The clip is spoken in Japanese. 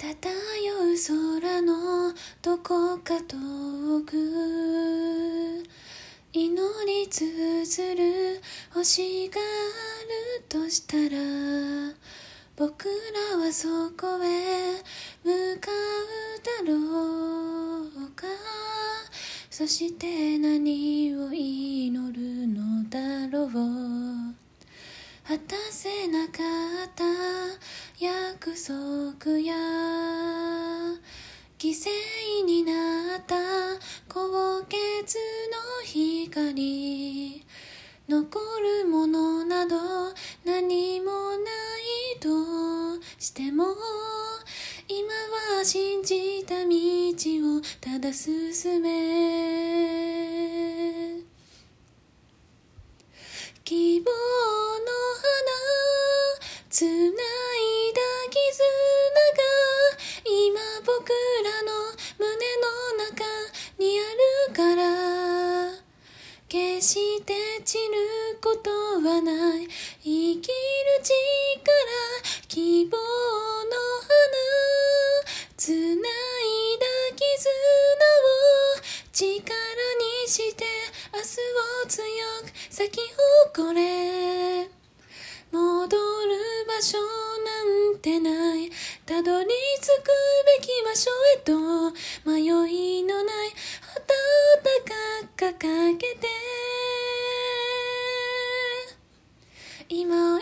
漂う空のどこか遠く祈り綴る星があるとしたら僕らはそこへ向かうだろうかそして何を祈るのだろう。果たせなかった約束や犠牲になった高潔の光残るものなど何もないとしても今は信じた道をただ進め決して散ることはない生きる力希望の花つないだ絆を力にして明日を強く咲き誇れ。戻る場所なんてない。たどり着くべき場所へと迷い今